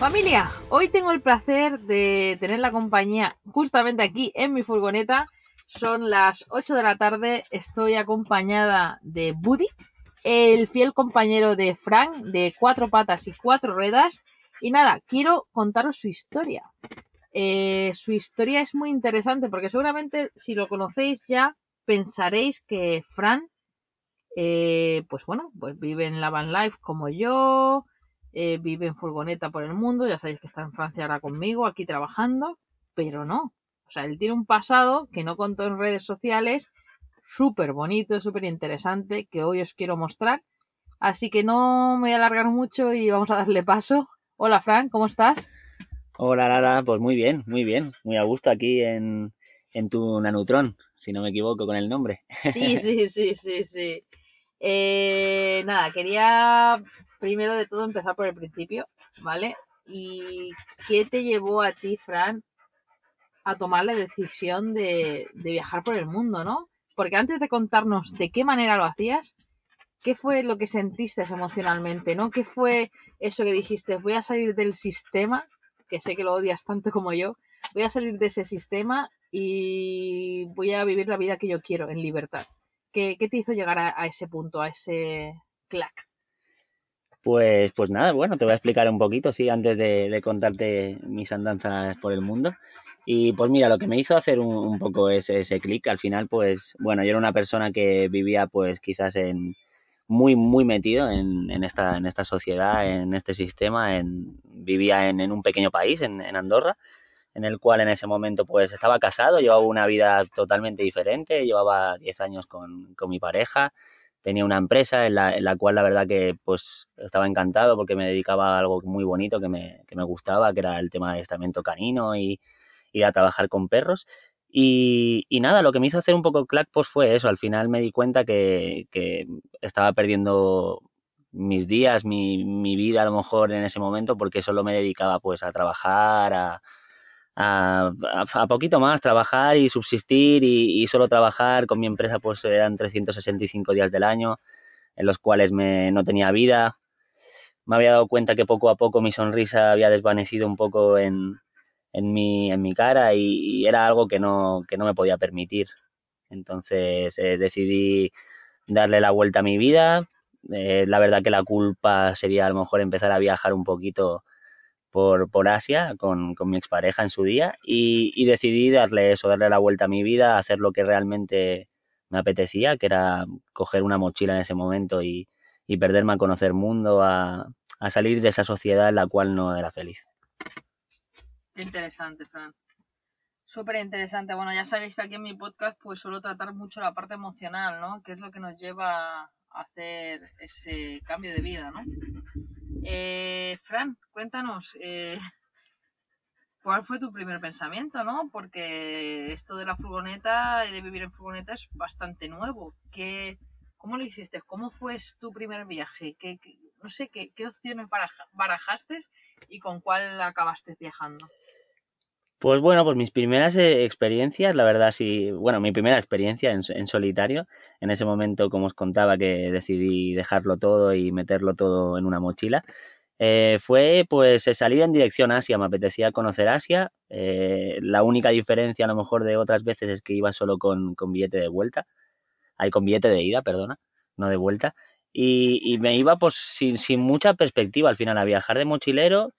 Familia, hoy tengo el placer de tener la compañía justamente aquí en mi furgoneta. Son las 8 de la tarde, estoy acompañada de Buddy, el fiel compañero de Frank, de cuatro patas y cuatro ruedas. Y nada, quiero contaros su historia. Eh, su historia es muy interesante porque seguramente si lo conocéis ya pensaréis que Fran, eh, pues bueno, pues vive en la van life como yo, eh, vive en furgoneta por el mundo, ya sabéis que está en Francia ahora conmigo, aquí trabajando, pero no. O sea, él tiene un pasado que no contó en redes sociales, súper bonito, súper interesante, que hoy os quiero mostrar. Así que no me voy a alargar mucho y vamos a darle paso. Hola, Fran, ¿cómo estás? Hola, Lara, pues muy bien, muy bien, muy a gusto aquí en, en tu Nanutron, si no me equivoco con el nombre. Sí, sí, sí, sí, sí. Eh, nada, quería primero de todo empezar por el principio, ¿vale? ¿Y qué te llevó a ti, Fran, a tomar la decisión de, viajar por el mundo, ¿no? Porque antes de contarnos de qué manera lo hacías, ¿qué fue lo que sentiste emocionalmente, ¿no? ¿Qué fue eso que dijiste? Voy a salir del sistema, que sé que lo odias tanto como yo, voy a salir de ese sistema y voy a vivir la vida que yo quiero en libertad. ¿Qué, te hizo llegar a, a ese punto, a ese clac? Pues, pues nada, bueno, te voy a explicar un poquito, sí, antes de, contarte mis andanzas por el mundo. Y pues mira, lo que me hizo hacer un, poco ese, ese clic, al final, pues bueno, yo era una persona que vivía pues quizás en muy, muy metido en, esta, en esta sociedad, en este sistema, en, vivía en, en un pequeño país, en, en Andorra, en el cual en ese momento pues estaba casado, llevaba una vida totalmente diferente, llevaba 10 años con, con mi pareja, tenía una empresa en la, en la, cual la verdad que pues estaba encantado porque me dedicaba a algo muy bonito que me, que me gustaba, que era el tema de estamento canino y, y a trabajar con perros. Y, y, nada, lo que me hizo hacer un poco clack pues fue eso, al final me di cuenta que, que estaba perdiendo mis días, mi, mi, vida a lo mejor en ese momento porque solo me dedicaba pues a trabajar, a, a, a, poquito más, trabajar y subsistir y, y, solo trabajar con mi empresa pues eran 365 días del año en los cuales me, no tenía vida. Me había dado cuenta que poco a poco mi sonrisa había desvanecido un poco en, en, mi, en mi cara y, era algo que no, que no me podía permitir. Entonces eh, decidí darle la vuelta a mi vida. Eh, la verdad que la culpa sería a lo mejor empezar a viajar un poquito por, por Asia con, con, mi expareja en su día y, y, decidí darle eso, darle la vuelta a mi vida, hacer lo que realmente me apetecía, que era coger una mochila en ese momento y, y perderme a conocer mundo, a, a, salir de esa sociedad en la cual no era feliz. Interesante, Fran. Súper interesante. Bueno, ya sabéis que aquí en mi podcast pues suelo tratar mucho la parte emocional, ¿no? Que es lo que nos lleva a hacer ese cambio de vida, ¿no? Eh, Fran, cuéntanos, eh, ¿cuál fue tu primer pensamiento, no? Porque esto de la furgoneta y de vivir en furgoneta es bastante nuevo. ¿Qué, ¿Cómo lo hiciste? ¿Cómo fue tu primer viaje? ¿Qué, no sé, qué, qué opciones barajaste y con cuál acabaste viajando? Pues bueno, pues mis primeras eh, experiencias, la verdad sí, bueno, mi primera experiencia en, solitario, en ese momento, como os contaba, que decidí dejarlo todo y meterlo todo en una mochila, eh, fue pues salir en dirección a Asia, me apetecía conocer Asia, eh, la única diferencia a lo mejor de otras veces es que iba solo con, con billete de vuelta, hay con billete de ida, perdona, no de vuelta, y, y me iba pues sin, sin mucha perspectiva. Al final a viajar de mochilero,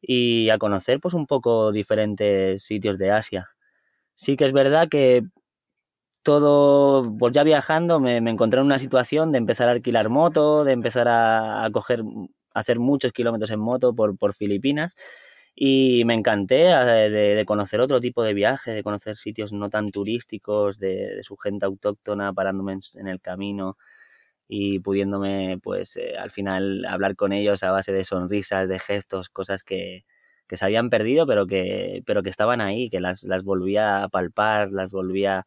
y a conocer pues un poco diferentes sitios de Asia. Sí que es verdad que todo, pues ya viajando me, me encontré en una situación de empezar a alquilar moto, de empezar a, coger, hacer muchos kilómetros en moto por, por Filipinas y me encanté de, de, conocer otro tipo de viaje, de conocer sitios no tan turísticos, de, su gente autóctona parándome en el camino, y pudiéndome, pues, eh, al final hablar con ellos a base de sonrisas, de gestos, cosas que, que se habían perdido, pero que, pero que estaban ahí, que las, las volvía a palpar, las volvía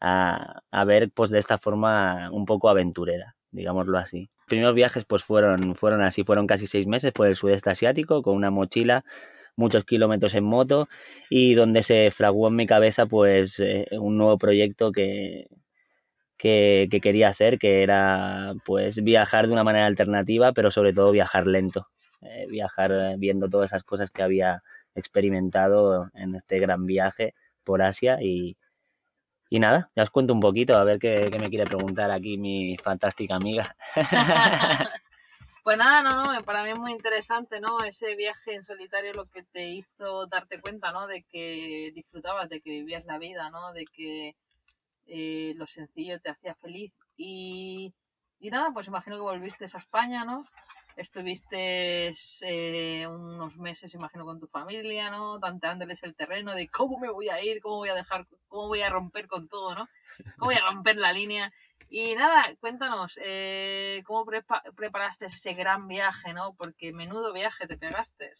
a, a ver, pues, de esta forma un poco aventurera, digámoslo así. Los primeros viajes, pues, fueron, fueron así, fueron casi seis meses por el sudeste asiático, con una mochila, muchos kilómetros en moto y donde se fraguó en mi cabeza pues eh, un nuevo proyecto que, que, que, quería hacer, que era pues viajar de una manera alternativa, pero sobre todo viajar lento. eh, viajar eh, viendo todas esas cosas que había experimentado en este gran viaje por Asia y, y nada, ya os cuento un poquito a ver qué, qué me quiere preguntar aquí mi fantástica amiga. Pues nada, no, no, para mí es muy interesante, ¿no? Ese viaje en solitario lo que te hizo darte cuenta, ¿no? De que disfrutabas, de que vivías la vida, ¿no? De que eh, lo sencillo te hacía feliz. Y, y nada, pues imagino que volviste a España, ¿no? Estuviste eh, unos meses, imagino, con tu familia, ¿no? Tanteándoles el terreno de cómo me voy a ir, cómo voy a dejar, cómo voy a romper con todo, ¿no? Cómo voy a romper la línea. Y nada, cuéntanos, eh, ¿cómo preparaste ese gran viaje, no? Porque menudo viaje te pegaste.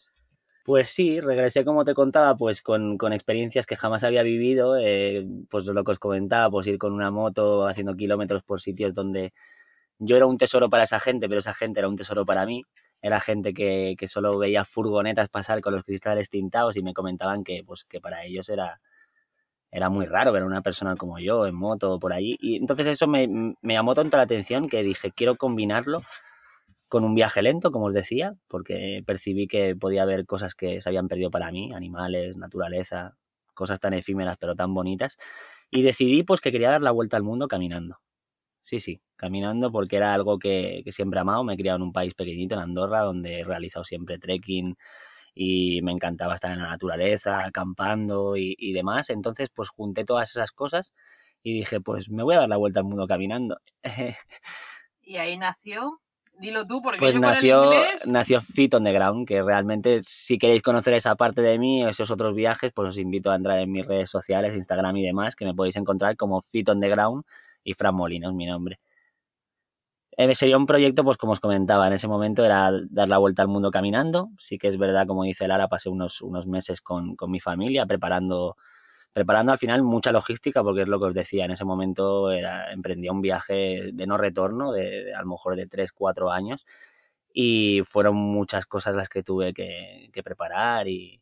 Pues sí, regresé como te contaba, pues con, con experiencias que jamás había vivido, eh, pues lo que os comentaba, pues ir con una moto haciendo kilómetros por sitios donde yo era un tesoro para esa gente, pero esa gente era un tesoro para mí. Era gente que, que solo veía furgonetas pasar con los cristales tintados y me comentaban que, pues, que para ellos era, era muy raro ver a una persona como yo en moto por ahí. Y entonces eso me, me, llamó tanto la atención que dije, quiero combinarlo con un viaje lento, como os decía, porque percibí que podía haber cosas que se habían perdido para mí, animales, naturaleza, cosas tan efímeras pero tan bonitas. Y decidí pues que quería dar la vuelta al mundo caminando. Sí, sí, caminando porque era algo que, que siempre he amado. Me he criado en un país pequeñito, en Andorra, donde he realizado siempre trekking, y me encantaba estar en la naturaleza, acampando y, y, demás. Entonces, pues junté todas esas cosas y dije, pues me voy a dar la vuelta al mundo caminando. y ahí nació. Dilo tú, porque pues yo nació, con el inglés... nació Fit on the Ground, que realmente si queréis conocer esa parte de mí o esos otros viajes, pues os invito a entrar en mis redes sociales, Instagram y demás, que me podéis encontrar como Fit on the Ground y Fran Molinos, mi nombre. Eh, sería un proyecto, pues como os comentaba, en ese momento era dar la vuelta al mundo caminando. Sí que es verdad, como dice Lara, pasé unos, unos meses con, con mi familia preparando, preparando al final mucha logística, porque es lo que os decía, en ese momento era, emprendía un viaje de no retorno, de, de a lo mejor de 3, 4 años, y fueron muchas cosas las que tuve que, preparar y,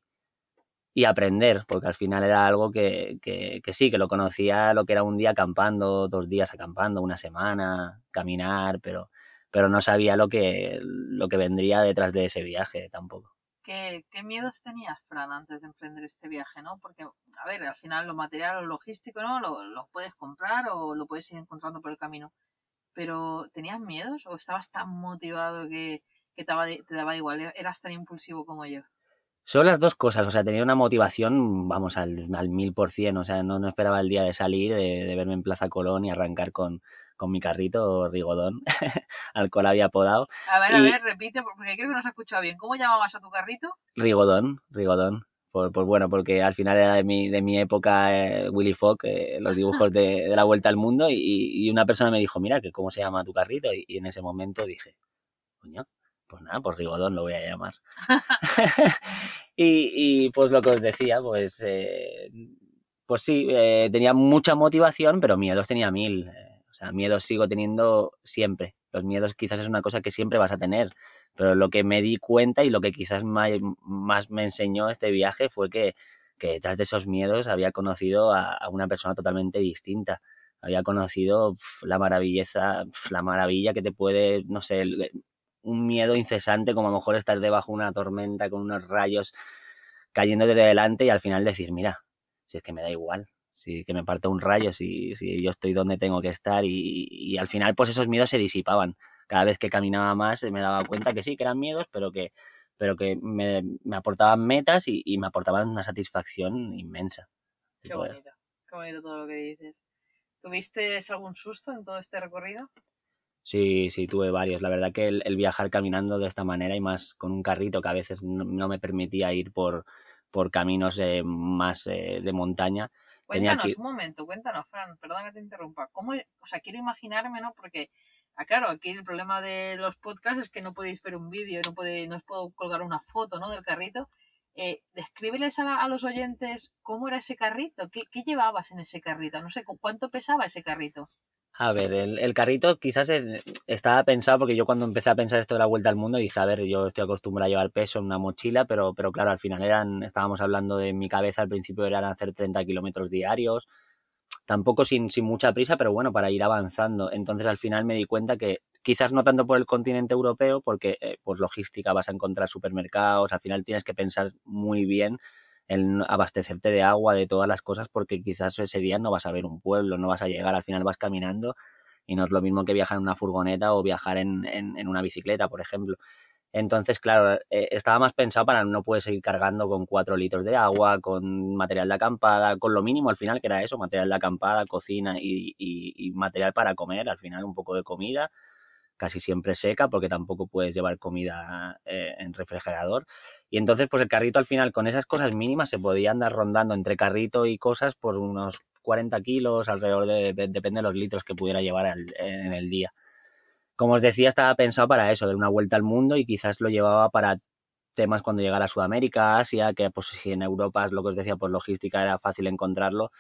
y aprender, porque al final era algo que, que, que, sí, que lo conocía lo que era un día acampando, dos días acampando, una semana, caminar, pero, pero no sabía lo que, lo que vendría detrás de ese viaje tampoco. ¿Qué, ¿Qué miedos tenías, Fran, antes de emprender este viaje, no? Porque, a ver, al final lo material, lo logístico, ¿no? Lo, lo puedes comprar o lo puedes ir encontrando por el camino. Pero, ¿tenías miedos o estabas tan motivado que, que te, daba, te daba igual? ¿Eras tan impulsivo como yo? Son las dos cosas, o sea, tenía una motivación, vamos, al, mil por cien, o sea, no, no, esperaba el día de salir, de, de, verme en Plaza Colón y arrancar con, con mi carrito Rigodón, al cual había podado. A ver, y... a ver, repite, porque creo que no se ha escuchado bien. ¿Cómo llamabas a tu carrito? Rigodón, Rigodón. Por, por, bueno, porque al final era de mi, de mi época eh, Willy Fogg, eh, los dibujos de, de, la vuelta al mundo, y, y, una persona me dijo, mira, que cómo se llama tu carrito, y, y en ese momento dije, coño, pues nada, pues Rigodón lo voy a llamar. y, y, pues lo que os decía, pues, eh, pues sí, eh, tenía mucha motivación, pero miedos tenía mil. Eh, o sea, miedos sigo teniendo siempre. Los miedos quizás es una cosa que siempre vas a tener, pero lo que me di cuenta y lo que quizás más, más me enseñó este viaje fue que, que detrás de esos miedos había conocido a, a una persona totalmente distinta había conocido la maravilleza, la maravilla que te puede, no sé, un miedo incesante, como a lo mejor estar debajo de una tormenta con unos rayos cayendo de delante y al final decir, mira, si es que me da igual, si que me parte un rayo, si, si yo estoy donde tengo que estar y, y, al final pues esos miedos se disipaban. Cada vez que caminaba más me daba cuenta que sí, que eran miedos, pero que, pero que me, me aportaban metas y, y, me aportaban una satisfacción inmensa. Qué bonito, qué bonito todo lo que dices. ¿Tuviste algún susto en todo este recorrido? Sí, sí, tuve varios. La verdad que el, el, viajar caminando de esta manera y más con un carrito que a veces no, no me permitía ir por, por caminos eh, más eh, de montaña. Cuéntanos, que... un momento, cuéntanos, Fran, perdón que te interrumpa. ¿Cómo, o sea, quiero imaginarme, ¿no? Porque, ah, claro, aquí el problema de los podcasts es que no podéis ver un vídeo, no, puede, no os puedo colgar una foto, ¿no? Del carrito. Eh, descríbeles a, a, los oyentes cómo era ese carrito, ¿Qué, ¿Qué, llevabas en ese carrito, no sé, ¿cuánto pesaba ese carrito? A ver, el, el, carrito quizás estaba pensado porque yo cuando empecé a pensar esto de la vuelta al mundo dije, a ver, yo estoy acostumbrado a llevar peso en una mochila, pero, pero claro, al final eran, estábamos hablando de mi cabeza, al principio eran hacer 30 kilómetros diarios, tampoco sin, sin mucha prisa, pero bueno, para ir avanzando. Entonces al final me di cuenta que quizás no tanto por el continente europeo, porque eh, por logística vas a encontrar supermercados, al final tienes que pensar muy bien en abastecerte de agua, de todas las cosas, porque quizás ese día no vas a ver un pueblo, no vas a llegar, al final vas caminando y no es lo mismo que viajar en una furgoneta o viajar en, en, una bicicleta, por ejemplo. Entonces, claro, eh, estaba más pensado para no puedes seguir cargando con cuatro litros de agua, con material de acampada, con lo mínimo al final, que era eso, material de acampada, cocina y, y material para comer, al final un poco de comida, casi siempre seca porque tampoco puedes llevar comida eh, en refrigerador. Y entonces, pues el carrito al final con esas cosas mínimas se podía andar rondando entre carrito y cosas por unos 40 kilos, alrededor de, depende de los litros que pudiera llevar en el día. Como os decía, estaba pensado para eso, dar una vuelta al mundo y quizás lo llevaba para temas cuando llegara a Sudamérica, Asia, que pues si en Europa, lo que os decía, por logística era fácil encontrarlo,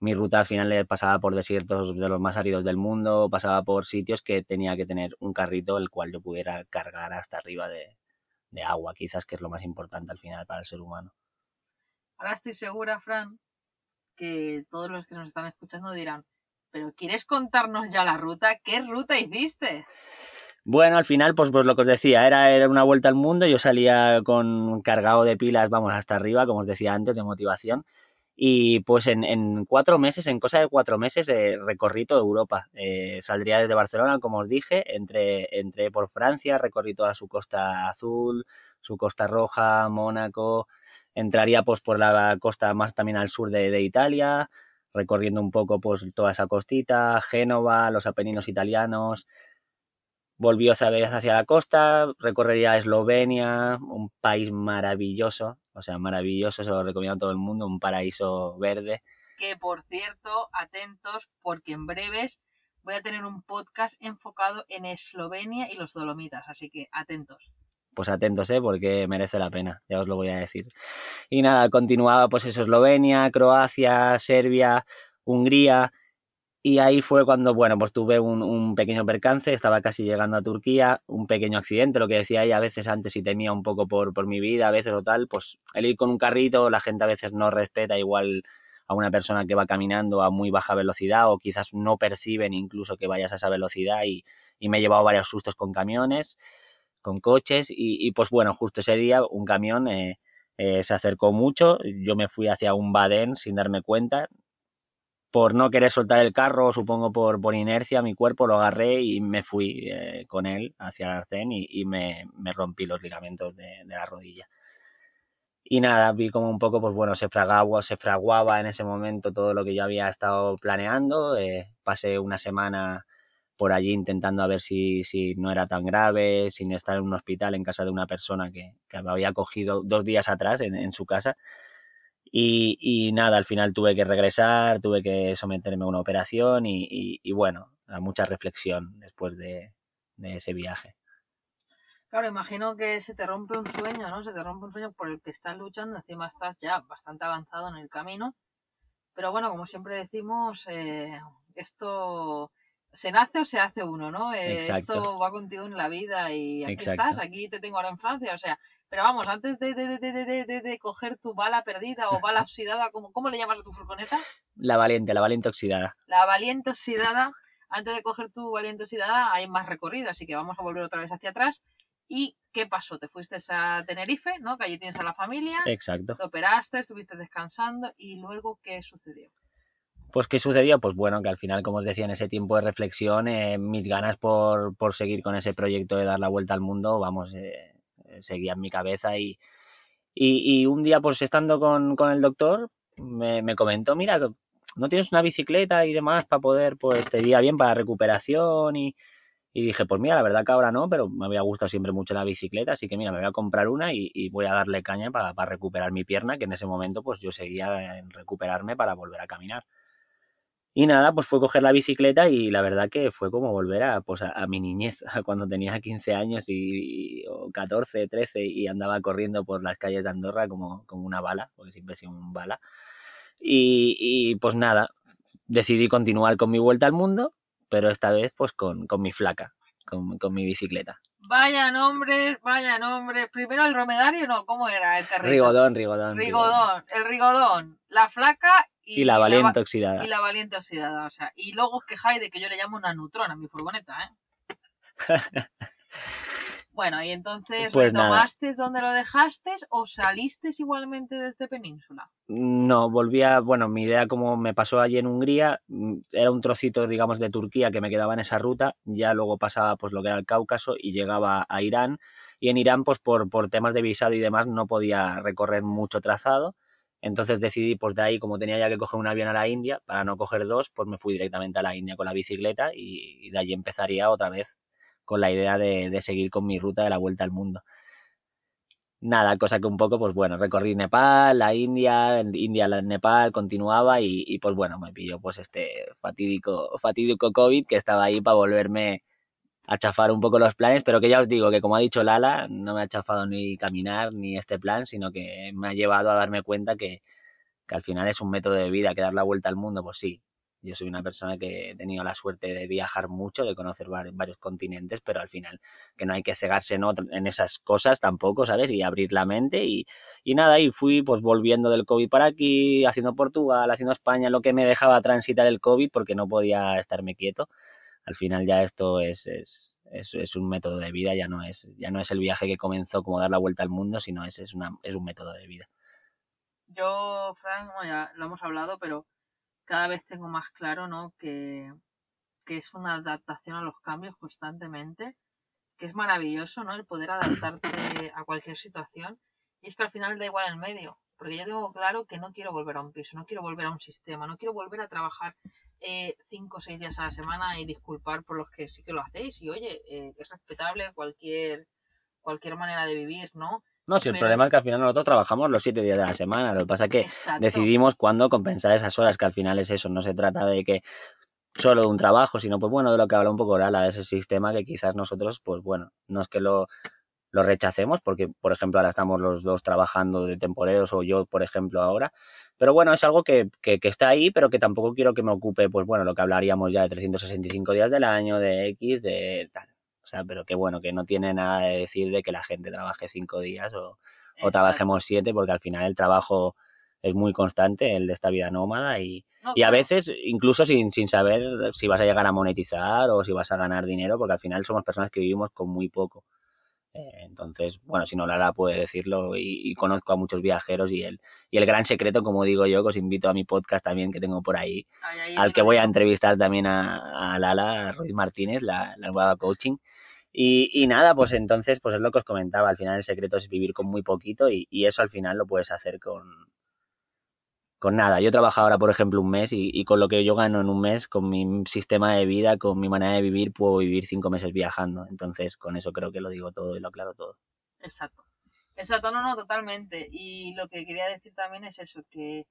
mi ruta al final pasaba por desiertos de los más áridos del mundo, pasaba por sitios que tenía que tener un carrito el cual yo pudiera cargar hasta arriba de, agua, quizás que es lo más importante al final para el ser humano. Ahora estoy segura, Fran, que todos los que nos están escuchando dirán, pero ¿quieres contarnos ya la ruta? ¿Qué ruta hiciste? Bueno, al final, pues, pues lo que os decía, era, era una vuelta al mundo, yo salía con cargado de pilas, vamos, hasta arriba, como os decía antes, de motivación, y pues en, cuatro meses, en cosa de cuatro meses, eh, recorrí toda Europa. Eh, saldría desde Barcelona, como os dije, entré, entré por Francia, recorrí toda su costa azul, su costa roja, Mónaco, entraría pues por la costa más también al sur de, de Italia, recorriendo un poco pues toda esa costita, Génova, los Apeninos italianos, volvió otra vez hacia la costa, recorrería Eslovenia, un país maravilloso, o sea, maravilloso, se lo recomiendo a todo el mundo, un paraíso verde. Que por cierto, atentos, porque en breves voy a tener un podcast enfocado en Eslovenia y los Dolomitas, así que atentos. Pues atentos, ¿eh? porque merece la pena, ya os lo voy a decir. Y nada, continuaba pues eso, Eslovenia, Croacia, Serbia, Hungría, y ahí fue cuando, bueno, pues tuve un, pequeño percance, estaba casi llegando a Turquía, un pequeño accidente, lo que decía ella a veces antes y temía un poco por, por mi vida, a veces o tal, pues el ir con un carrito, la gente a veces no respeta igual a una persona que va caminando a muy baja velocidad o quizás no perciben incluso que vayas a esa velocidad y, y me he llevado varios sustos con camiones, con coches y, pues bueno, justo ese día un camión eh, eh, se acercó mucho, yo me fui hacia un badén sin darme cuenta, por no querer soltar el carro, supongo por, por inercia, mi cuerpo lo agarré y me fui eh, con él hacia el arcén y, me, rompí los ligamentos de, la rodilla. Y nada, vi como un poco, pues bueno, se se fraguaba en ese momento todo lo que yo había estado planeando. Eh, pasé una semana por allí intentando a ver si, si, no era tan grave, sin estar en un hospital en casa de una persona que, que me había cogido dos días atrás en, en su casa y, nada, al final tuve que regresar, tuve que someterme a una operación y, bueno, a mucha reflexión después de, ese viaje. Claro, imagino que se te rompe un sueño, ¿no? Se te rompe un sueño por el que estás luchando, encima estás ya bastante avanzado en el camino. Pero bueno, como siempre decimos, eh, esto se nace o se hace uno, ¿no? Eh, esto va contigo en la vida y aquí estás, aquí te tengo ahora en Francia, o sea, pero vamos, antes de, de, de, de, coger tu bala perdida o bala oxidada, ¿cómo, ¿cómo le llamas a tu furgoneta? La valiente, la valiente oxidada. La valiente oxidada, antes de coger tu valiente oxidada hay más recorrido, así que vamos a volver otra vez hacia atrás. ¿Y qué pasó? Te fuiste a Tenerife, ¿no? Que allí tienes a la familia. Exacto. Te operaste, estuviste descansando y luego, ¿qué sucedió? Pues, ¿qué sucedió? Pues bueno, que al final, como os decía, en ese tiempo de reflexión, eh, mis ganas por, por, seguir con ese proyecto de dar la vuelta al mundo, vamos, eh, seguía en mi cabeza y, y, un día, pues estando con, con el doctor, me, me, comentó, mira, no tienes una bicicleta y demás para poder, pues te iría bien para recuperación y, y dije, pues mira, la verdad que ahora no, pero me había gustado siempre mucho la bicicleta, así que mira, me voy a comprar una y, y voy a darle caña para, para, recuperar mi pierna, que en ese momento pues yo seguía en recuperarme para volver a caminar. Y nada, pues fue coger la bicicleta y la verdad que fue como volver a, pues a, mi niñez, cuando tenía 15 años y, o 14, 13 y andaba corriendo por las calles de Andorra como, como una bala, porque siempre he sido un bala. Y, y, pues nada, decidí continuar con mi vuelta al mundo, pero esta vez pues con, con mi flaca, con, con, mi bicicleta. Vaya nombres, vaya nombres. Primero el dromedario, no, ¿cómo era el carrito? Rigodón, rigodón. Rigodón, el rigodón, la flaca y, la valiente oxidada. Y la valiente oxidada, o sea, y luego os quejáis de que yo le llamo una neutrona a mi furgoneta, ¿eh? bueno, y entonces Pues nada. retomaste donde lo dejaste o saliste igualmente desde Península. No, volvía, bueno, mi idea como me pasó allí en Hungría, mm, era un trocito, digamos, de Turquía que me quedaba en esa ruta, ya luego pasaba pues lo que era el Cáucaso y llegaba a Irán, y en Irán pues por, por temas de visado y demás no podía recorrer mucho trazado, entonces decidí pues de ahí, como tenía ya que coger un avión a la India, para no coger dos, pues me fui directamente a la India con la bicicleta y, de allí empezaría otra vez con la idea de, seguir con mi ruta de la vuelta al mundo. Nada, cosa que un poco, pues bueno, recorrí Nepal, la India, India, Nepal, continuaba y, y, pues bueno, me pilló pues este fatídico, fatídico COVID que estaba ahí para volverme a chafar un poco los planes, pero que ya os digo que como ha dicho Lala, no me ha chafado ni caminar ni este plan, sino que me ha llevado a darme cuenta que, que al final es un método de vida, que dar la vuelta al mundo, pues sí, yo soy una persona que he tenido la suerte de viajar mucho, de conocer varios continentes, pero al final que no hay que cegarse en, en esas cosas tampoco, ¿sabes? Y abrir la mente y, y, nada, y fui pues volviendo del COVID para aquí, haciendo Portugal, haciendo España, lo que me dejaba transitar el COVID porque no podía estarme quieto. Al final ya esto es, es, es, es un método de vida, ya no es, ya no es el viaje que comenzó como dar la vuelta al mundo, sino es, es, una, es un método de vida. Yo, Frank, ya lo hemos hablado, pero cada vez tengo más claro, ¿no? Que, que es una adaptación a los cambios constantemente, que es maravilloso, ¿no? El poder adaptarte a cualquier situación. Y es que al final da igual el medio, porque yo tengo claro que no quiero volver a un piso, no quiero volver a un sistema, no quiero volver a trabajar eh, cinco o seis días a la semana y disculpar por los que sí que lo hacéis. Y oye, eh, es respetable cualquier, cualquier manera de vivir, ¿no? No, si el Pero... problema es que al final nosotros trabajamos los siete días de la semana. Lo que pasa es que Exacto. decidimos cuándo compensar esas horas, que al final es eso. No se trata de que solo de un trabajo, sino pues bueno, de lo que habla un poco Lala, de ese sistema que quizás nosotros, pues bueno, no es que lo, lo rechacemos, porque por ejemplo ahora estamos los dos trabajando de temporeros o yo, por ejemplo, ahora. Pero bueno, es algo que, que, que está ahí, pero que tampoco quiero que me ocupe, pues bueno, lo que hablaríamos ya de 365 días del año, de X, de tal. O sea, pero que bueno, que no tiene nada de decir de que la gente trabaje cinco días o, o trabajemos siete, porque al final el trabajo es muy constante, el de esta vida nómada, y, no, y a veces incluso sin, sin saber si vas a llegar a monetizar o si vas a ganar dinero, porque al final somos personas que vivimos con muy poco. Eh, entonces, bueno, si no Lara puede decirlo y, y, conozco a muchos viajeros y el, y el gran secreto, como digo yo, que os invito a mi podcast también que tengo por ahí, ay, ay, al que voy a entrevistar también a, a Lala, a Ruiz Martínez, la, la nueva coaching. Y, y, nada, pues entonces, pues es lo que os comentaba, al final el secreto es vivir con muy poquito y, y eso al final lo puedes hacer con, con nada. Yo trabajo ahora, por ejemplo, un mes y, y, con lo que yo gano en un mes, con mi sistema de vida, con mi manera de vivir, puedo vivir cinco meses viajando. Entonces, con eso creo que lo digo todo y lo aclaro todo. Exacto. Exacto, no, no, totalmente. Y lo que quería decir también es eso, que,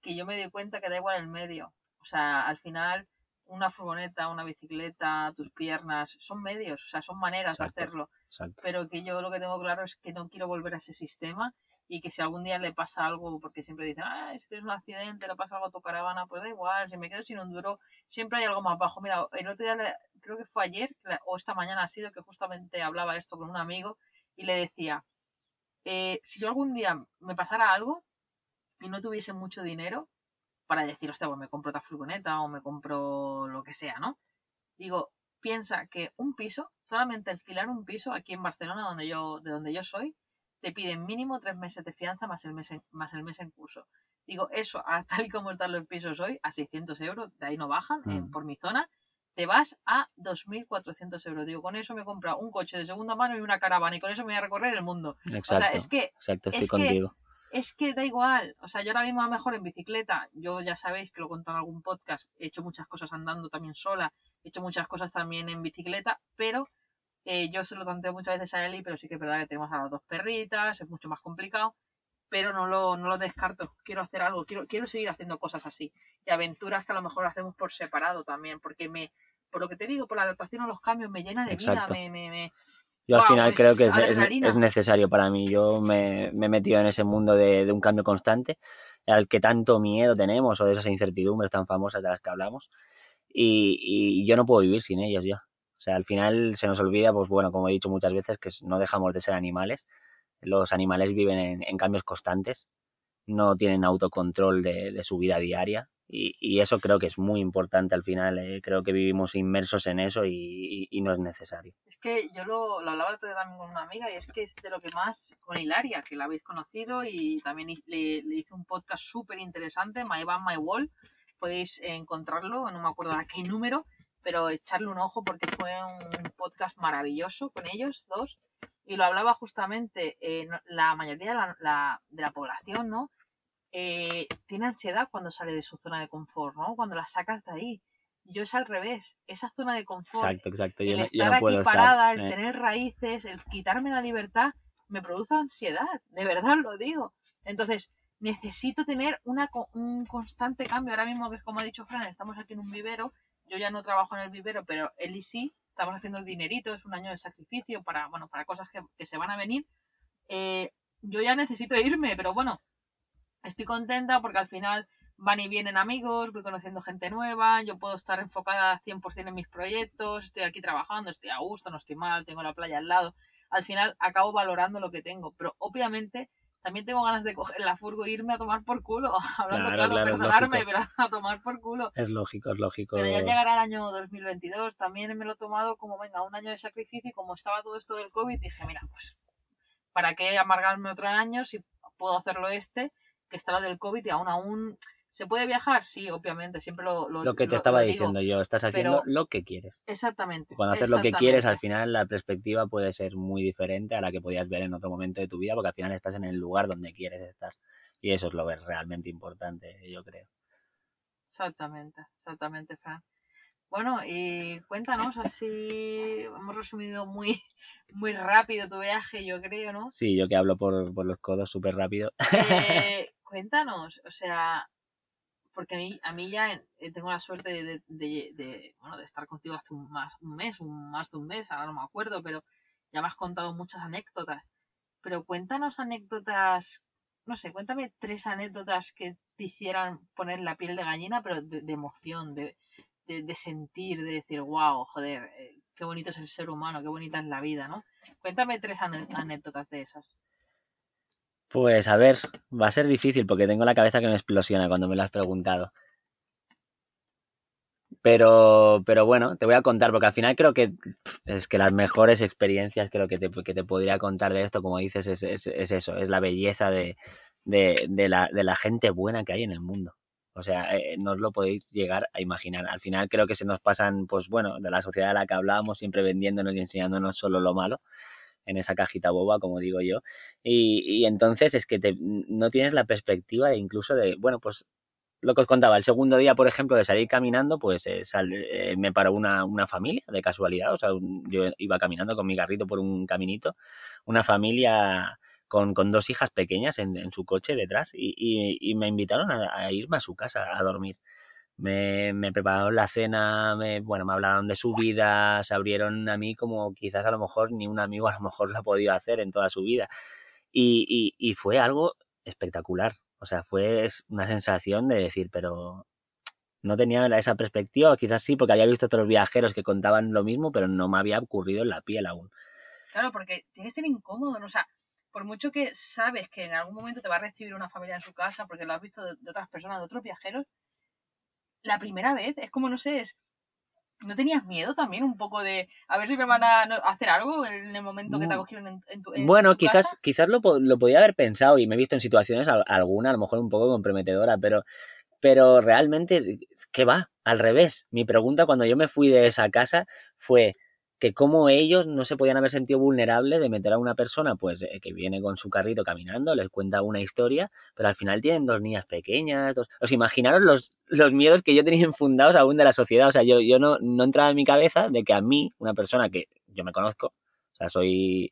que yo me di cuenta que da igual el medio. O sea, al final, una furgoneta, una bicicleta, tus piernas, son medios, o sea, son maneras exacto, de hacerlo. Exacto. Pero que yo lo que tengo claro es que no quiero volver a ese sistema y que si algún día le pasa algo, porque siempre dicen, ah, este es un accidente, le pasa algo a tu caravana, pues da igual, si me quedo sin un duro, siempre hay algo más bajo. Mira, el otro día, creo que fue ayer, o esta mañana ha sido, que justamente hablaba esto con un amigo y le decía, eh, si yo algún día me pasara algo y no tuviese mucho dinero para decir, hostia, pues me compro otra furgoneta o me compro lo que sea, ¿no? Digo, piensa que un piso, solamente alquilar un piso aquí en Barcelona, donde yo, de donde yo soy, te piden mínimo tres meses de fianza más el mes en, más el mes en curso. Digo, eso, a tal y como están los pisos hoy, a 600 euros, de ahí no bajan, mm. por mi zona, te vas a 2.400 euros. Digo, con eso me he comprado un coche de segunda mano y una caravana y con eso me voy a recorrer el mundo. Exacto, o sea, es que, exacto, estoy es contigo. Que, es que da igual. O sea, yo ahora mismo a lo mejor en bicicleta, yo ya sabéis que lo he contado en algún podcast, he hecho muchas cosas andando también sola, he hecho muchas cosas también en bicicleta, pero eh, yo se lo tanteo muchas veces a Eli, pero sí que es verdad que tenemos a las dos perritas, es mucho más complicado, pero no lo, no lo descarto. Quiero hacer algo, quiero, quiero seguir haciendo cosas así. Y aventuras que a lo mejor hacemos por separado también, porque me, por lo que te digo, por la adaptación a los cambios, me llena de Exacto. vida, me, me, me... Yo al Wow, final es creo que es, es, es necesario para mí. Yo me, me he metido en ese mundo de, de un cambio constante, al que tanto miedo tenemos, o de esas incertidumbres tan famosas de las que hablamos, y, y yo no puedo vivir sin ellos ya. O sea, al final se nos olvida, pues bueno, como he dicho muchas veces, que no dejamos de ser animales. Los animales viven en, en cambios constantes, no tienen autocontrol de, de, su vida diaria. y, eso creo que es muy importante al final. Eh, creo que vivimos inmersos en eso y, no es necesario. Es que yo lo, lo hablaba también con una amiga y es que es de lo que más, con Hilaria, que la habéis conocido y también le, le hice un podcast súper interesante, My Van My Wall. Podéis encontrarlo, no me acuerdo a qué número, pero echarle un ojo porque fue un podcast maravilloso con ellos dos. Y lo hablaba justamente, eh, la mayoría de la, de la población, ¿no? Eh, tiene ansiedad cuando sale de su zona de confort, ¿no? Cuando la sacas de ahí. Yo es al revés, esa zona de confort. Exacto, exacto. Yo el estar aquí parada, el eh. tener raíces, el quitarme la libertad, me produce ansiedad, de verdad lo digo. Entonces, necesito tener una, un constante cambio. Ahora mismo, que como ha dicho Fran, estamos aquí en un vivero. Yo ya no trabajo en el vivero, pero él y sí, estamos haciendo el dinerito, es un año de sacrificio para, bueno, para cosas que, que se van a venir. Eh, yo ya necesito irme, pero bueno, estoy contenta porque al final van y vienen amigos, voy conociendo gente nueva, yo puedo estar enfocada 100% en mis proyectos, estoy aquí trabajando, estoy a gusto, no estoy mal, tengo la playa al lado. Al final acabo valorando lo que tengo, pero obviamente también tengo ganas de coger la furgo e irme a tomar por culo. Hablando claro, perdonarme, pero a tomar por culo. Es lógico, es lógico. Pero ya llegará el año 2022. También me lo he tomado como, venga, un año de sacrificio y como estaba todo esto del COVID, dije, mira, pues, ¿para qué amargarme otro año si puedo hacerlo este? que está lo del COVID y aún aún ¿Se puede viajar? Sí, obviamente, siempre lo... Lo, que te estaba diciendo yo, estás haciendo lo que quieres. Exactamente. Cuando haces lo que quieres, al final la perspectiva puede ser muy diferente a la que podías ver en otro momento de tu vida, porque al final estás en el lugar donde quieres estar. Y eso es lo que es realmente importante, yo creo. Exactamente, exactamente, Fran. Bueno, y cuéntanos, así hemos resumido muy, muy rápido tu viaje, yo creo, ¿no? Sí, yo que hablo por, por los codos súper rápido. Eh, cuéntanos, o sea, porque a mí, a ya eh, tengo la suerte de, bueno, de estar contigo hace un, más, un mes, un, más de un mes, ahora no me acuerdo, pero ya me has contado muchas anécdotas. Pero cuéntanos anécdotas, no sé, cuéntame tres anécdotas que te hicieran poner la piel de gallina, pero de, emoción, de, de, sentir, de decir, wow, joder, eh, qué bonito es el ser humano, qué bonita es la vida, ¿no? Cuéntame tres anécdotas de esas. Pues a ver, va a ser difícil porque tengo la cabeza que me explosiona cuando me lo has preguntado. Pero, pero bueno, te voy a contar, porque al final creo que es que las mejores experiencias creo que te, que te podría contar de esto, como dices, es, es, eso, es la belleza de, de, la, de, la, gente buena que hay en el mundo. O sea, eh, no os lo podéis llegar a imaginar. Al final creo que se nos pasan, pues bueno, de la sociedad de la que hablábamos, siempre vendiéndonos y enseñándonos solo lo malo, en esa cajita boba, como digo yo. Y, entonces es que no tienes la perspectiva de incluso de, bueno, pues lo que os contaba, el segundo día, por ejemplo, de salir caminando, pues eh, eh, me paró una, una, familia de casualidad, o sea, yo iba caminando con mi carrito por un caminito, una familia con, con dos hijas pequeñas en, en, su coche detrás y, y, me invitaron a, irme a su casa a dormir me, me prepararon la cena, me, bueno, me hablaron de su vida, se abrieron a mí como quizás a lo mejor ni un amigo a lo mejor lo ha podido hacer en toda su vida. Y, y, fue algo espectacular. O sea, fue una sensación de decir, pero no tenía esa perspectiva, quizás sí, porque había visto otros viajeros que contaban lo mismo, pero no me había ocurrido en la piel aún. Claro, porque tiene que ser incómodo, ¿no? o sea, por mucho que sabes que en algún momento te va a recibir una familia en su casa, porque lo has visto de otras personas, de otros viajeros, la primera vez, es como, no sé, es... ¿No tenías miedo también un poco de a ver si me van a hacer algo en el momento que te mm. acogieron en, tu Bueno, quizás, quizás lo, lo, podía haber pensado y me he visto en situaciones alguna, a lo mejor un poco comprometedora, pero, pero realmente, ¿qué va? Al revés. Mi pregunta cuando yo me fui de esa casa fue, que como ellos no se podían haber sentido vulnerables de meter a una persona pues eh, que viene con su carrito caminando, les cuenta una historia, pero al final tienen dos niñas pequeñas, dos... os imaginaros los, los miedos que yo tenía infundados aún de la sociedad, o sea, yo, yo no, no entraba en mi cabeza de que a mí, una persona que yo me conozco, o sea, soy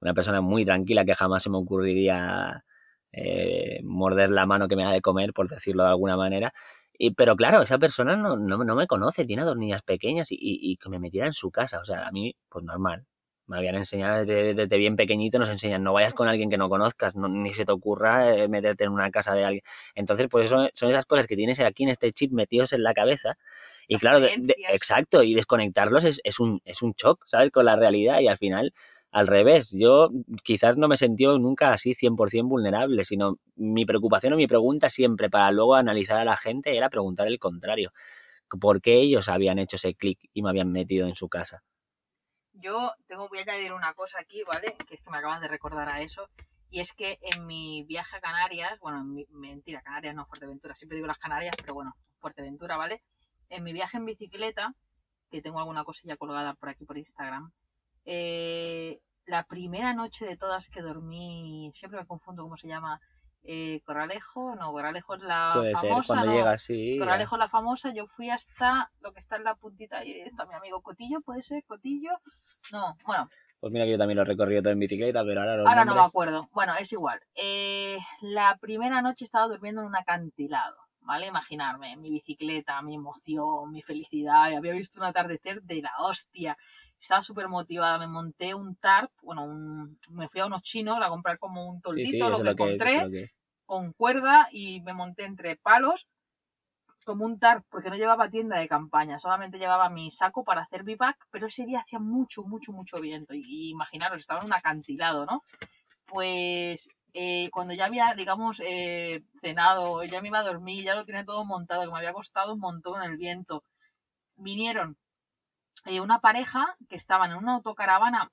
una persona muy tranquila que jamás se me ocurriría eh, morder la mano que me ha de comer, por decirlo de alguna manera, y, pero claro, esa persona no, no, no, me conoce, tiene dos niñas pequeñas y, y, que me metiera en su casa. O sea, a mí, pues normal. Me habían enseñado desde, bien pequeñito, nos enseñan, no vayas con alguien que no conozcas, ni se te ocurra eh, meterte en una casa de alguien. Entonces, pues eso, son esas cosas que tienes aquí en este chip metidos en la cabeza. Y claro, exacto, y desconectarlos es, es, un, es un shock, ¿sabes? Con la realidad y al final al revés, yo quizás no me sentí nunca así 100% vulnerable, sino mi preocupación o mi pregunta siempre para luego analizar a la gente era preguntar el contrario. ¿Por qué ellos habían hecho ese clic y me habían metido en su casa? Yo tengo, voy a añadir una cosa aquí, ¿vale? Que es que me acabas de recordar a eso. Y es que en mi viaje a Canarias, bueno, mentira, Canarias no, Fuerteventura, siempre digo las Canarias, pero bueno, Fuerteventura, ¿vale? En mi viaje en bicicleta, que tengo alguna cosilla colgada por aquí por Instagram, eh, la primera noche de todas que dormí, siempre me confundo cómo se llama, eh, Corralejo, no, Corralejo es la famosa. cuando llega así. Corralejo es la famosa, yo fui hasta lo que está en la puntita, y está mi amigo Cotillo, ¿puede ser? ¿Cotillo? No, bueno. Pues mira que yo también lo he recorrido todo en bicicleta, pero ahora Ahora no me acuerdo. Bueno, es igual. Eh, la primera noche estaba durmiendo en un acantilado, ¿vale? Imaginarme, mi bicicleta, mi emoción, mi felicidad, había visto un atardecer de la hostia. Estaba súper motivada, me monté un tarp, bueno, me fui a unos chinos a comprar como un toldito, lo que encontré, con cuerda y me monté entre palos como un tarp, porque no llevaba tienda de campaña, solamente llevaba mi saco para hacer bivac, pero ese día hacía mucho, mucho, mucho viento. Y, imaginaros, estaba en un acantilado, ¿no? Pues eh, cuando ya había, digamos, eh, cenado, ya me iba a dormir, ya lo tenía todo montado, que me había costado un montón el viento, vinieron eh, una pareja que estaban en una autocaravana,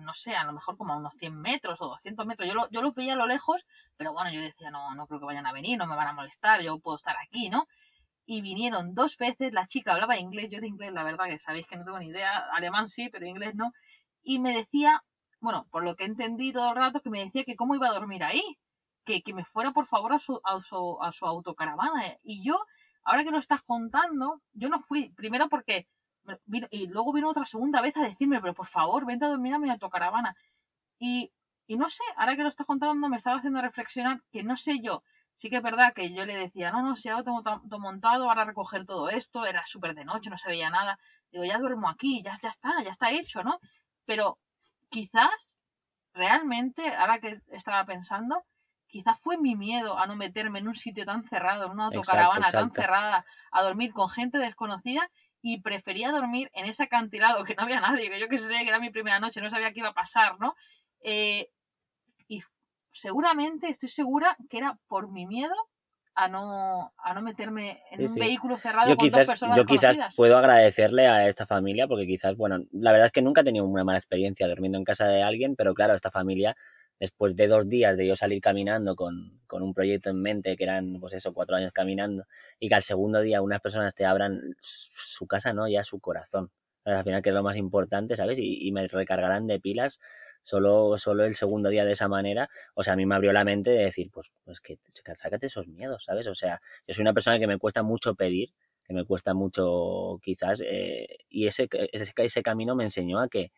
no sé, a lo mejor como a unos 100 metros o 200 metros. Yo lo, yo lo veía a lo lejos, pero bueno, yo decía, no, no creo que vayan a venir, no me van a molestar, yo puedo estar aquí, ¿no? Y vinieron dos veces, la chica hablaba inglés, yo de inglés la verdad que sabéis que no tengo ni idea, alemán sí, pero inglés no, y me decía, bueno, por lo que he entendido todo el rato, que me decía que cómo iba a dormir ahí, que, que me fuera por favor a su, a su, a su autocaravana. Y yo, ahora que lo estás contando, yo no fui, primero porque y luego vino otra segunda vez a decirme, pero por favor, vente a dormir a mi autocaravana. Y, y no sé, ahora que lo estás contando me estaba haciendo reflexionar que no sé yo. Sí que es verdad que yo le decía, no, no, si ahora tengo todo montado, ahora recoger todo esto, era súper de noche, no se veía nada. Digo, ya duermo aquí, ya, ya está, ya está hecho, ¿no? Pero quizás, realmente, ahora que estaba pensando, quizás fue mi miedo a no meterme en un sitio tan cerrado, en una autocaravana tan cerrada, a dormir con gente desconocida y prefería dormir en ese acantilado que no había nadie, que yo que sé, que era mi primera noche, no sabía qué iba a pasar, ¿no? Eh, y seguramente, estoy segura que era por mi miedo a no, a no meterme en un vehículo cerrado con dos personas Yo quizás puedo agradecerle a esta familia porque quizás, bueno, la verdad es que nunca he tenido una mala experiencia durmiendo en casa de alguien, pero claro, esta familia después de dos días de yo salir caminando con, con, un proyecto en mente, que eran, pues eso, cuatro años caminando, y que al segundo día unas personas te abran su casa, ¿no? Ya su corazón. Al final, que es lo más importante, ¿sabes? Y, y, me recargarán de pilas solo, solo el segundo día de esa manera. O sea, a mí me abrió la mente de decir, pues, pues que sácate esos miedos, ¿sabes? O sea, yo soy una persona que me cuesta mucho pedir, que me cuesta mucho quizás, eh, y ese, ese, ese camino me enseñó a que,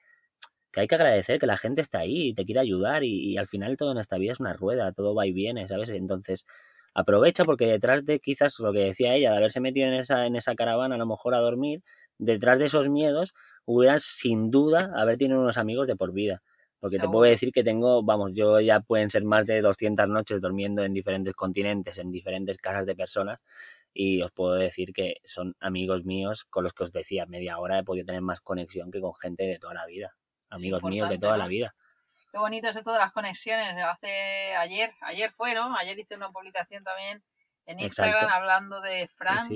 que hay que agradecer que la gente está ahí y te quiere ayudar y, al final todo en esta vida es una rueda, todo va y viene, ¿sabes? Entonces aprovecha porque detrás de quizás lo que decía ella, de haberse metido en esa, en esa caravana a lo mejor a dormir, detrás de esos miedos hubieran sin duda haber tenido unos amigos de por vida. Porque te puedo decir que tengo, vamos, yo ya pueden ser más de 200 noches durmiendo en diferentes continentes, en diferentes casas de personas, y os puedo decir que son amigos míos con los que os decía, media hora he podido tener más conexión que con gente de toda la vida amigos míos de toda la vida. Qué bonito es esto de las conexiones. Hace ayer, ayer fueron, ayer hice una publicación también en Instagram hablando de Fran,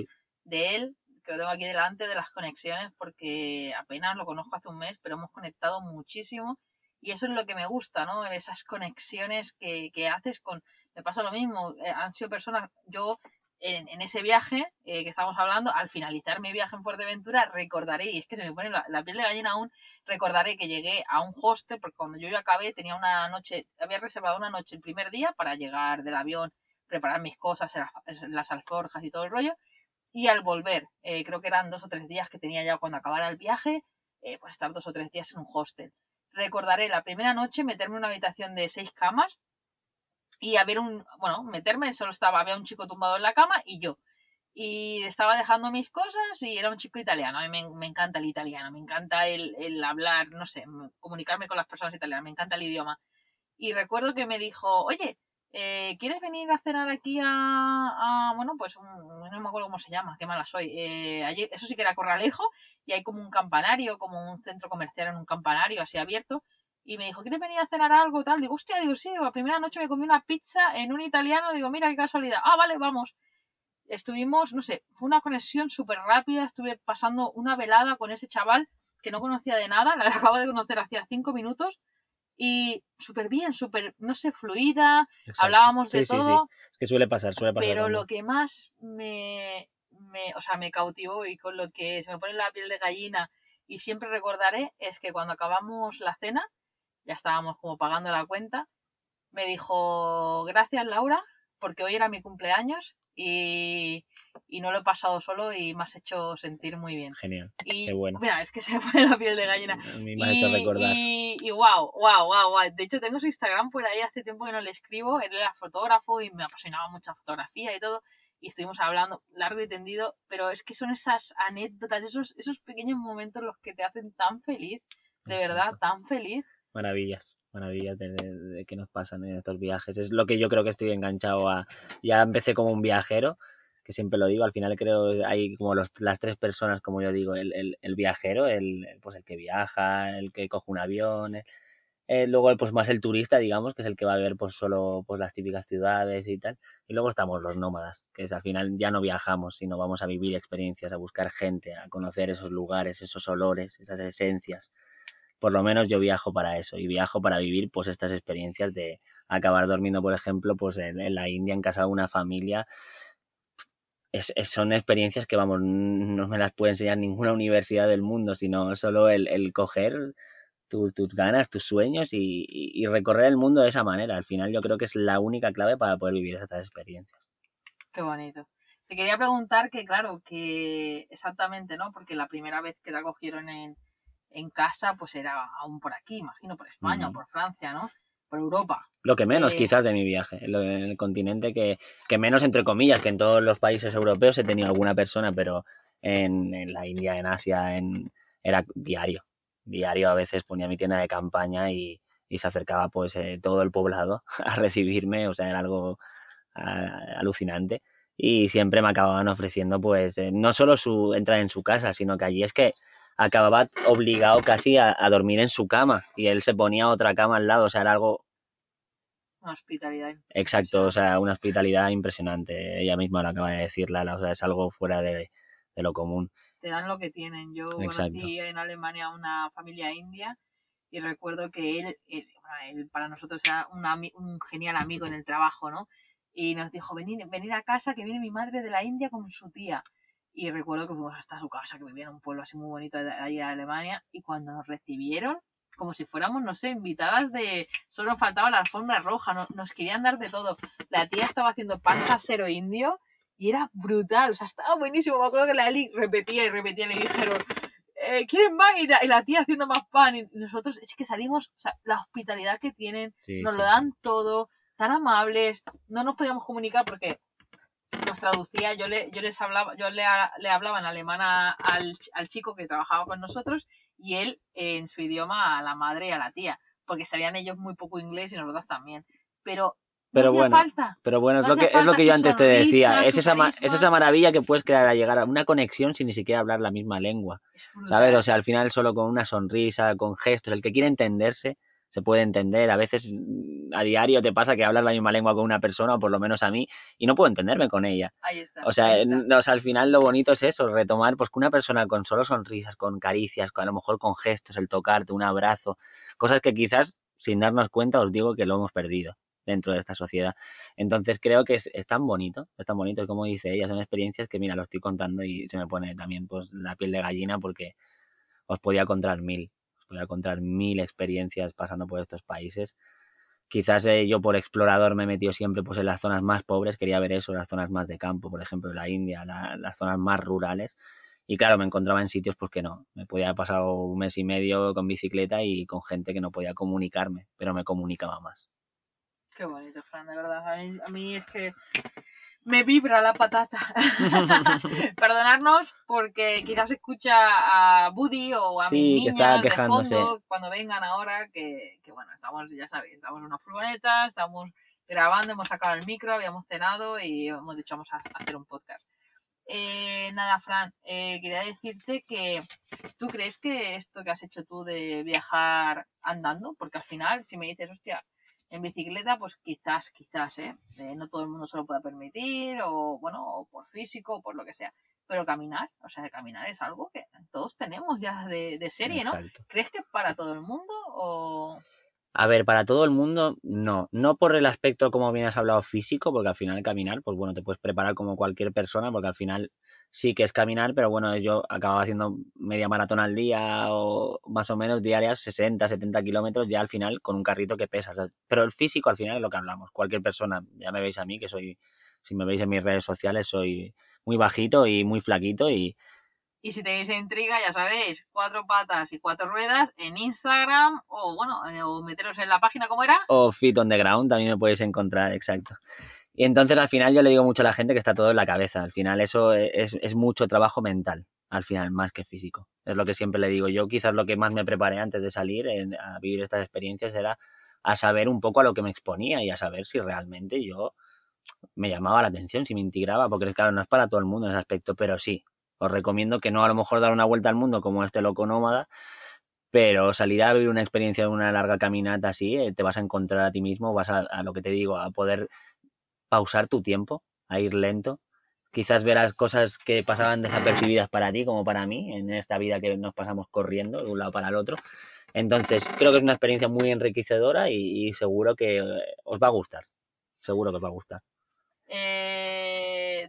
de él, que lo tengo aquí delante, de las conexiones, porque apenas lo conozco hace un mes, pero hemos conectado muchísimo. Y eso es lo que me gusta, ¿no? Esas conexiones que, que haces con... Me pasa lo mismo, eh, han sido personas, yo en, ese viaje eh, que estamos hablando, al finalizar mi viaje en Fuerteventura, recordaré, y es que se me pone la, piel de gallina aún, recordaré que llegué a un hostel, porque cuando yo ya acabé tenía una noche, había reservado una noche el primer día para llegar del avión, preparar mis cosas, las alforjas y todo el rollo, y al volver, eh, creo que eran dos o tres días que tenía ya cuando acabara el viaje, pues estar dos o tres días en un hostel. Recordaré la primera noche meterme en una habitación de seis camas, y había un, bueno, meterme, solo estaba, había un chico tumbado en la cama y yo. Y estaba dejando mis cosas y era un chico italiano. A mí me, me encanta el italiano, me encanta el, el, hablar, no sé, comunicarme con las personas italianas, me encanta el idioma. Y recuerdo que me dijo, oye, eh, ¿quieres venir a cenar aquí a, a bueno, pues no me acuerdo cómo se llama, qué mala soy. Eh, allí, eso sí que era Corralejo y hay como un campanario, como un centro comercial en un campanario así abierto y me dijo, ¿quieres venir a cenar algo? Tal. Digo, hostia, digo, sí, la primera noche me comí una pizza en un italiano, digo, mira qué casualidad. Ah, vale, vamos. Estuvimos, no sé, fue una conexión súper rápida, estuve pasando una velada con ese chaval que no conocía de nada, la acabo de conocer hacía cinco minutos y súper bien, súper, no sé, fluida, hablábamos de todo. Es que suele pasar, suele pasar. Pero lo que más me, me, o sea, me cautivó y con lo que se me pone la piel de gallina y siempre recordaré es que cuando acabamos la cena, ya estábamos como pagando la cuenta, me dijo, gracias Laura, porque hoy era mi cumpleaños y, no lo he pasado solo y me has hecho sentir muy bien. Genial. Y, Qué bueno. Mira, es que se me pone la piel de gallina. A mí me has hecho recordar. Y, y wow, wow, wow, wow. De hecho, tengo su Instagram por ahí hace tiempo que no le escribo. Él era fotógrafo y me apasionaba mucho la fotografía y todo. Y estuvimos hablando largo y tendido, pero es que son esas anécdotas, esos, esos pequeños momentos los que te hacen tan feliz, de verdad, tan feliz. Maravillas maravillas de, que nos pasan en estos viajes. Es lo que yo creo que estoy enganchado a. Ya empecé como un viajero, que siempre lo digo, al final creo hay como los, las tres personas, como yo digo, el, el, el viajero, el, pues el que viaja, el que coge un avión, eh, luego pues más el turista, digamos, que es el que va a ver pues solo pues las típicas ciudades y tal, y luego estamos los nómadas, que es al final ya no viajamos, sino vamos a vivir experiencias, a buscar gente, a conocer esos lugares, esos olores, esas esencias por lo menos yo viajo para eso y viajo para vivir pues estas experiencias de acabar durmiendo, por ejemplo, pues en, la India, en casa de una familia. Es, son experiencias que, vamos, no me las puede enseñar ninguna universidad del mundo, sino solo el, el coger tus, tus ganas, tus sueños y, recorrer el mundo de esa manera. Al final yo creo que es la única clave para poder vivir estas experiencias. Qué bonito. Te quería preguntar que, claro, que exactamente, ¿no? Porque la primera vez que te acogieron en, en casa, pues era aún por aquí, imagino, por España o por Francia, ¿no? Por Europa. Lo que menos, eh, quizás, de mi viaje. En el continente que, que, menos, entre comillas, que en todos los países europeos he tenido alguna persona, pero en, en la India, en Asia, en, era diario. Diario a veces ponía mi tienda de campaña y, y se acercaba pues eh, todo el poblado a recibirme, o sea, era algo alucinante y siempre me acababan ofreciendo pues eh, no solo su entrar en su casa, sino que allí es que acababa obligado casi a, dormir en su cama y él se ponía otra cama al lado, o sea, era algo... Una hospitalidad. Exacto, o sea, una hospitalidad impresionante. Ella misma lo acaba de decirla, o sea, es algo fuera de, lo común. Te dan lo que tienen. Yo conocí en Alemania una familia india y recuerdo que él, para nosotros era un genial amigo en el trabajo, ¿no? y nos dijo, venir, venir a casa que viene mi madre de la India con su tía. Y recuerdo que fuimos hasta su casa, que vivía en un pueblo así muy bonito de allí de Alemania, y cuando nos recibieron, como si fuéramos, no sé, invitadas de... Solo faltaba la alfombra roja, nos querían dar de todo. La tía estaba haciendo pan casero indio y era brutal, o sea, estaba buenísimo. Me acuerdo que la Eli repetía y repetía, le dijeron, eh, ¿quieren más? Y la, tía haciendo más pan. Y nosotros es que salimos, o sea, la hospitalidad que tienen, nos lo dan todo tan amables, no nos podíamos comunicar porque nos traducía, yo le, yo les hablaba, yo le, le hablaba en alemán al, al, chico que trabajaba con nosotros y él en su idioma a la madre y a la tía, porque sabían ellos muy poco inglés y nosotros también. Pero pero bueno, falta. pero bueno, es lo que es lo que yo antes te decía, es esa, es esa maravilla que puedes crear a llegar a una conexión sin ni siquiera hablar la misma lengua. ¿Sabes? O sea, al final solo con una sonrisa, con gestos, el que quiere entenderse, se puede entender. A veces mm, a diario te pasa que hablas la misma lengua con una persona, o por lo menos a mí, y no puedo entenderme con ella. Ahí está. O sea, al final lo bonito es eso, retomar, pues que una persona con solo sonrisas, con caricias, con, a lo mejor con gestos, el tocarte, un abrazo, cosas que quizás sin darnos cuenta os digo que lo hemos perdido dentro de esta sociedad. Entonces creo que es, tan bonito, es tan bonito, como dice ella, son experiencias que mira, lo estoy contando y se me pone también pues la piel de gallina porque os podía contar mil voy a encontrar mil experiencias pasando por estos países. Quizás eh, yo por explorador me he metido siempre pues, en las zonas más pobres, quería ver eso, las zonas más de campo, por ejemplo, la India, las zonas más rurales. Y claro, me encontraba en sitios pues que no. Me podía haber pasado un mes y medio con bicicleta y con gente que no podía comunicarme, pero me comunicaba más. Qué bonito, Fran, de verdad. a mí es que me vibra la patata. Perdonarnos porque quizás escucha a Buddy o a mi niña de fondo cuando vengan ahora, que, que, bueno, estamos, ya sabéis, estamos en una furgoneta, estamos grabando, hemos sacado el micro, habíamos cenado y hemos dicho vamos a hacer un podcast. Eh, nada, Fran, eh, quería decirte que ¿Tú crees que esto que has hecho tú de viajar andando? Porque al final, si me dices, hostia, en bicicleta, pues quizás, quizás, ¿eh? ¿eh? no todo el mundo se lo pueda permitir, o bueno, o por físico, o por lo que sea. Pero caminar, o sea, caminar es algo que todos tenemos ya de, de serie, ¿no? ¿Crees que para todo el mundo o...? A ver, para todo el mundo, no. No por el aspecto, como bien has hablado, físico, porque al final caminar, pues bueno, te puedes preparar como cualquier persona, porque al final sí que es caminar, pero bueno, yo acababa haciendo media maratón al día o más o menos diarias, 60, 70 kilómetros, ya al final con un carrito que pesa. pero el físico al final es lo que hablamos. Cualquier persona, ya me veis a mí, que soy, si me veis en mis redes sociales, soy muy bajito y muy flaquito y y si tenéis intriga, ya sabéis, cuatro patas y cuatro ruedas en Instagram o bueno, eh, o meteros en la página, ¿cómo era? O Fit on the Ground, también me podéis encontrar, exacto. Y entonces al final yo le digo mucho a la gente que está todo en la cabeza. Al final eso es, es mucho trabajo mental, al final, más que físico. Es lo que siempre le digo. Yo quizás lo que más me preparé antes de salir a vivir estas experiencias era a saber un poco a lo que me exponía y a saber si realmente yo me llamaba la atención, si me integraba, porque claro, no es para todo el mundo en ese aspecto, pero sí, os recomiendo que no a lo mejor dar una vuelta al mundo como este loco nómada, pero salir a vivir una experiencia de una larga caminata así, eh, te vas a encontrar a ti mismo, vas a, lo que te digo, a poder pausar tu tiempo, a ir lento. Quizás verás cosas que pasaban desapercibidas para ti como para mí en esta vida que nos pasamos corriendo de un lado para el otro. Entonces, creo que es una experiencia muy enriquecedora y, y seguro que eh, os va a gustar. Seguro que os va a gustar. Eh,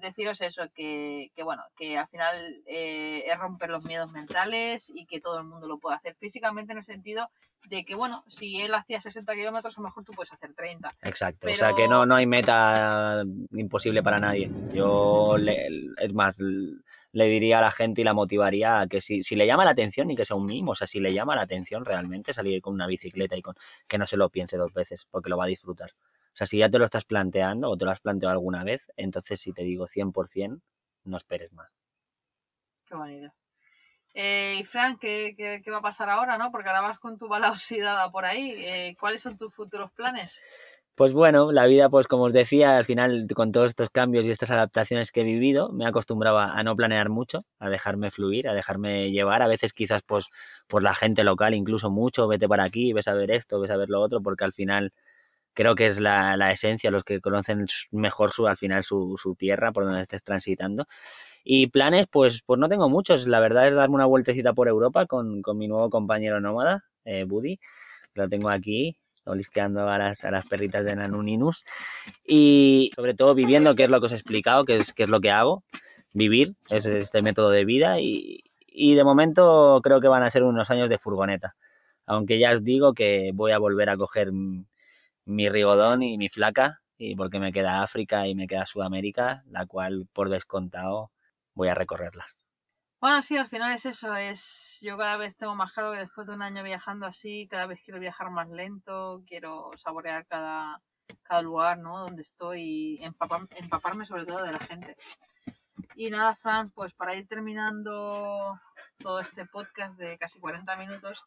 deciros eso, que, que, bueno, que al final eh, es romper los miedos mentales y que todo el mundo lo puede hacer físicamente en el sentido de que, bueno, si él hacía 60 kilómetros, a lo mejor tú puedes hacer 30. Exacto, o sea que no, no hay meta imposible para nadie. Yo, le, es más, le diría a la gente y la motivaría a que si, si le llama la atención y que sea un mimo, o sea, si le llama la atención realmente salir con una bicicleta y con que no se lo piense dos veces porque lo va a disfrutar. O sea, si ya te lo estás planteando o te lo has planteado alguna vez, entonces si te digo 100%, no esperes más. Qué bonito. Eh, y Frank, ¿qué, ¿qué, qué, va a pasar ahora, no? Porque ahora vas con tu bala oxidada por ahí. Eh, ¿Cuáles son tus futuros planes? Pues bueno, la vida, pues como os decía, al final con todos estos cambios y estas adaptaciones que he vivido, me acostumbraba a no planear mucho, a dejarme fluir, a dejarme llevar, a veces quizás pues por la gente local, incluso mucho, vete para aquí, ves a ver esto, ves a ver lo otro, porque al final creo que es la, la, esencia, los que conocen mejor su, al final su, su, tierra por donde estés transitando. Y planes, pues, pues no tengo muchos. La verdad es darme una vueltecita por Europa con, con mi nuevo compañero nómada, eh, Buddy. Lo tengo aquí, olisqueando a las, a las perritas de Nanuninus. Y sobre todo viviendo, que es lo que os he explicado, que es, que es lo que hago. Vivir, es este método de vida. Y, y de momento creo que van a ser unos años de furgoneta. Aunque ya os digo que voy a volver a coger mi rigodón y mi flaca, y porque me queda África y me queda Sudamérica, la cual por descontado voy a recorrerlas. Bueno, sí, al final es eso, es yo cada vez tengo más claro que después de un año viajando así, cada vez quiero viajar más lento, quiero saborear cada, cada lugar, ¿no? Donde estoy y empapar, empaparme sobre todo de la gente. Y nada, Fran, pues para ir terminando todo este podcast de casi 40 minutos,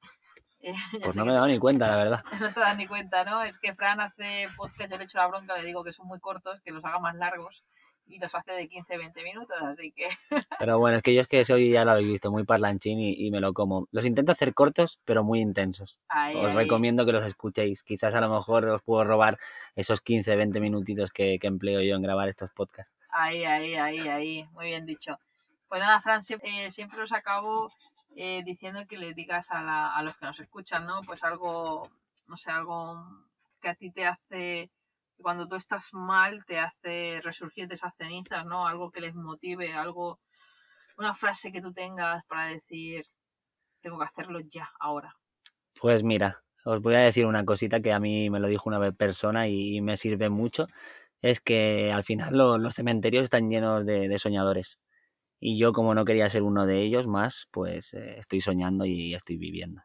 eh, pues no me he dado ni cuenta, la verdad. No te das ni cuenta, ¿no? Es que Fran hace podcast, yo le echo la bronca, le digo que son muy cortos, que los haga más largos y los hace de 15, 20 minutos, así que... Pero bueno, es que yo es que soy, ya lo habéis visto, muy parlanchín y, y me lo como. Los intento hacer cortos, pero muy intensos. Ay, os recomiendo que los escuchéis. Quizás a lo mejor os puedo robar esos 15, 20 minutitos que, que empleo yo en grabar estos podcasts. Ahí, ahí, ahí, ahí. Muy bien dicho. Pues nada, Fran, siempre, eh, siempre os acabo eh, diciendo que le digas a, la, a, los que nos escuchan, ¿no? Pues algo, no sé, algo que a ti te hace, cuando tú estás mal, te hace resurgir de esas cenizas, ¿no? Algo que les motive, algo, una frase que tú tengas para decir, tengo que hacerlo ya, ahora. Pues mira, os voy a decir una cosita que a mí me lo dijo una persona y me sirve mucho. Es que al final lo, los cementerios están llenos de soñadores. Y yo, como no quería ser uno de ellos más, pues eh, estoy soñando y estoy viviendo.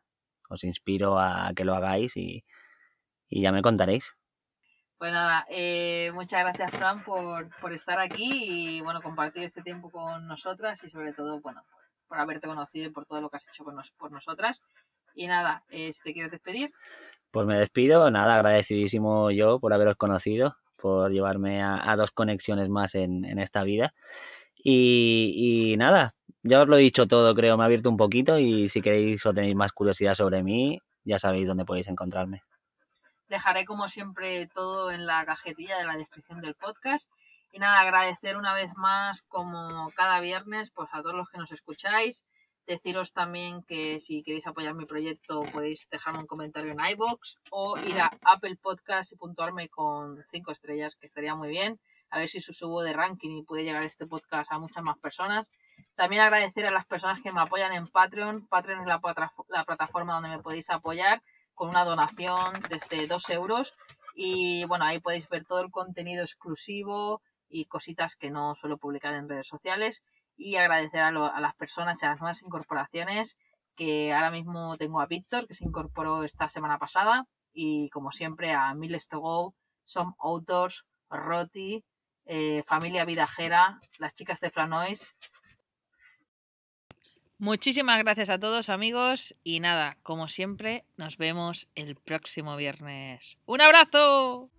Os inspiro a que lo hagáis y, y ya me contaréis. Pues nada, eh, muchas gracias Fran por, por, estar aquí y bueno, compartir este tiempo con nosotras y sobre todo, bueno, por, por haberte conocido y por todo lo que has hecho con nos, por nosotras. Y nada, eh, si te quieres despedir. Pues me despido, nada, agradecidísimo yo por haberos conocido, por llevarme a, a dos conexiones más en, en esta vida. Y, nada, ya os lo he dicho todo, creo, me ha abierto un poquito y si queréis o tenéis más curiosidad sobre mí, ya sabéis dónde podéis encontrarme. Dejaré como siempre todo en la cajetilla de la descripción del podcast. Y nada, agradecer una vez más, como cada viernes, pues a todos los que nos escucháis. Deciros también que si queréis apoyar mi proyecto podéis dejarme un comentario en iBox o ir a Apple Podcast y puntuarme con cinco estrellas, que estaría muy bien. A ver si subo de ranking y puede llegar este podcast a muchas más personas. También agradecer a las personas que me apoyan en Patreon. Patreon es la, la plataforma donde me podéis apoyar con una donación desde 2 euros. Y bueno, ahí podéis ver todo el contenido exclusivo y cositas que no suelo publicar en redes sociales. Y agradecer a, las personas y a las nuevas incorporaciones, que ahora mismo tengo a Víctor, que se incorporó esta semana pasada. Y como siempre a Miles to Go, Some Autos, Roti, eh, Familia Vidajera, las chicas de Flanois, Muchísimas gracias a todos amigos y nada, como siempre, nos vemos el próximo viernes. ¡Un abrazo!